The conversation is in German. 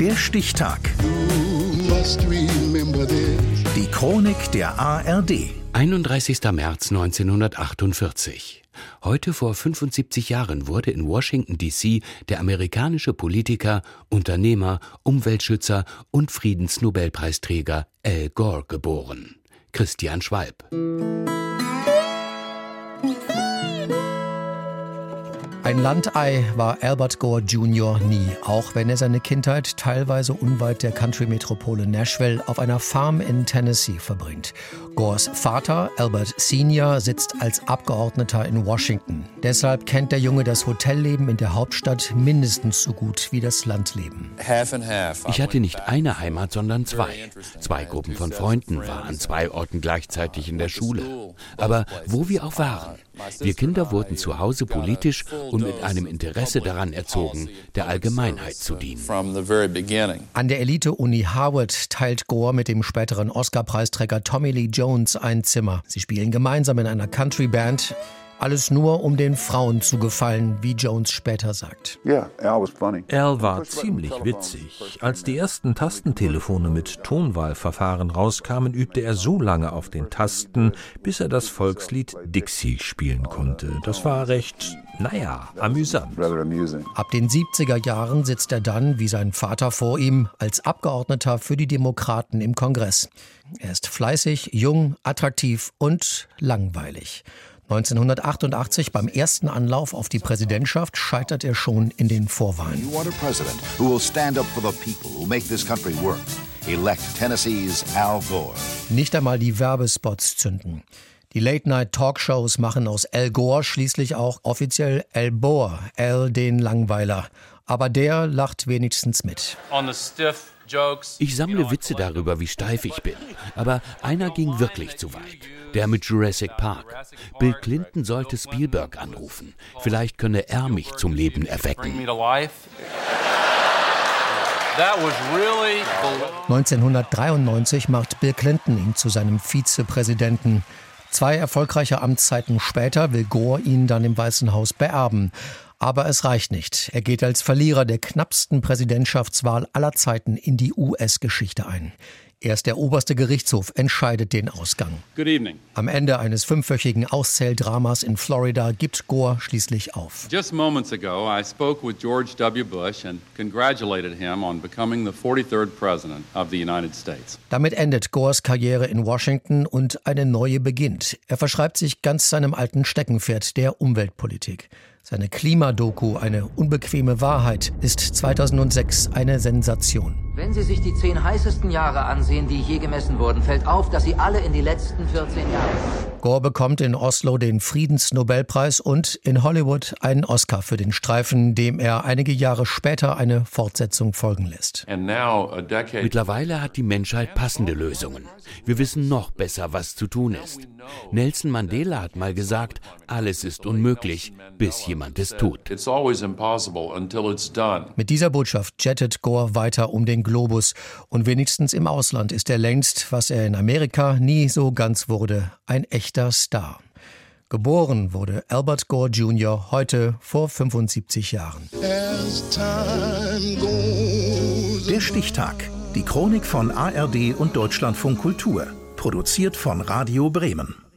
Der Stichtag. Die Chronik der ARD. 31. März 1948. Heute vor 75 Jahren wurde in Washington, D.C. der amerikanische Politiker, Unternehmer, Umweltschützer und Friedensnobelpreisträger Al Gore geboren. Christian Schwalb. Ein Landei war Albert Gore Jr. nie, auch wenn er seine Kindheit teilweise unweit der Country-Metropole Nashville auf einer Farm in Tennessee verbringt. Gores Vater, Albert Sr., sitzt als Abgeordneter in Washington. Deshalb kennt der Junge das Hotelleben in der Hauptstadt mindestens so gut wie das Landleben. Ich hatte nicht eine Heimat, sondern zwei. Zwei Gruppen von Freunden waren an zwei Orten gleichzeitig in der Schule. Aber wo wir auch waren, wir Kinder wurden zu Hause politisch und mit einem Interesse daran erzogen, der Allgemeinheit zu dienen. An der Elite-Uni Harvard teilt Gore mit dem späteren Oscar-Preisträger Tommy Lee Jones ein Zimmer. Sie spielen gemeinsam in einer Country-Band. Alles nur, um den Frauen zu gefallen, wie Jones später sagt. Al war ziemlich witzig. Als die ersten Tastentelefone mit Tonwahlverfahren rauskamen, übte er so lange auf den Tasten, bis er das Volkslied Dixie spielen konnte. Das war recht, naja, amüsant. Ab den 70er Jahren sitzt er dann, wie sein Vater vor ihm, als Abgeordneter für die Demokraten im Kongress. Er ist fleißig, jung, attraktiv und langweilig. 1988 beim ersten Anlauf auf die Präsidentschaft scheitert er schon in den Vorwahlen. Nicht einmal die Werbespots zünden. Die Late-Night-Talkshows machen aus Al Gore schließlich auch offiziell Al Bohr, Al den Langweiler. Aber der lacht wenigstens mit. Ich sammle Witze darüber, wie steif ich bin. Aber einer ging wirklich zu weit. Der mit Jurassic Park. Bill Clinton sollte Spielberg anrufen. Vielleicht könne er mich zum Leben erwecken. 1993 macht Bill Clinton ihn zu seinem Vizepräsidenten. Zwei erfolgreiche Amtszeiten später will Gore ihn dann im Weißen Haus beerben. Aber es reicht nicht. Er geht als Verlierer der knappsten Präsidentschaftswahl aller Zeiten in die US-Geschichte ein. Erst der oberste Gerichtshof entscheidet den Ausgang. Am Ende eines fünfwöchigen Auszähldramas in Florida gibt Gore schließlich auf. Just moments ago, I spoke with George W. Bush and congratulated him on becoming the 43rd President of the United States. Damit endet Gores Karriere in Washington und eine neue beginnt. Er verschreibt sich ganz seinem alten Steckenpferd, der Umweltpolitik. Seine Klimadoku Eine unbequeme Wahrheit ist 2006 eine Sensation. Wenn Sie sich die zehn heißesten Jahre ansehen, die je gemessen wurden, fällt auf, dass sie alle in die letzten 14 Jahre. Gore bekommt in Oslo den Friedensnobelpreis und in Hollywood einen Oscar für den Streifen, dem er einige Jahre später eine Fortsetzung folgen lässt. Mittlerweile hat die Menschheit passende Lösungen. Wir wissen noch besser, was zu tun ist. Nelson Mandela hat mal gesagt, alles ist unmöglich, bis jemand es tut. Mit dieser Botschaft jettet Gore weiter um den Globus und wenigstens im Ausland ist er längst, was er in Amerika nie so ganz wurde, ein echter Star. Geboren wurde Albert Gore Jr. heute vor 75 Jahren. Der Stichtag. Die Chronik von ARD und Deutschlandfunk Kultur. Produziert von Radio Bremen.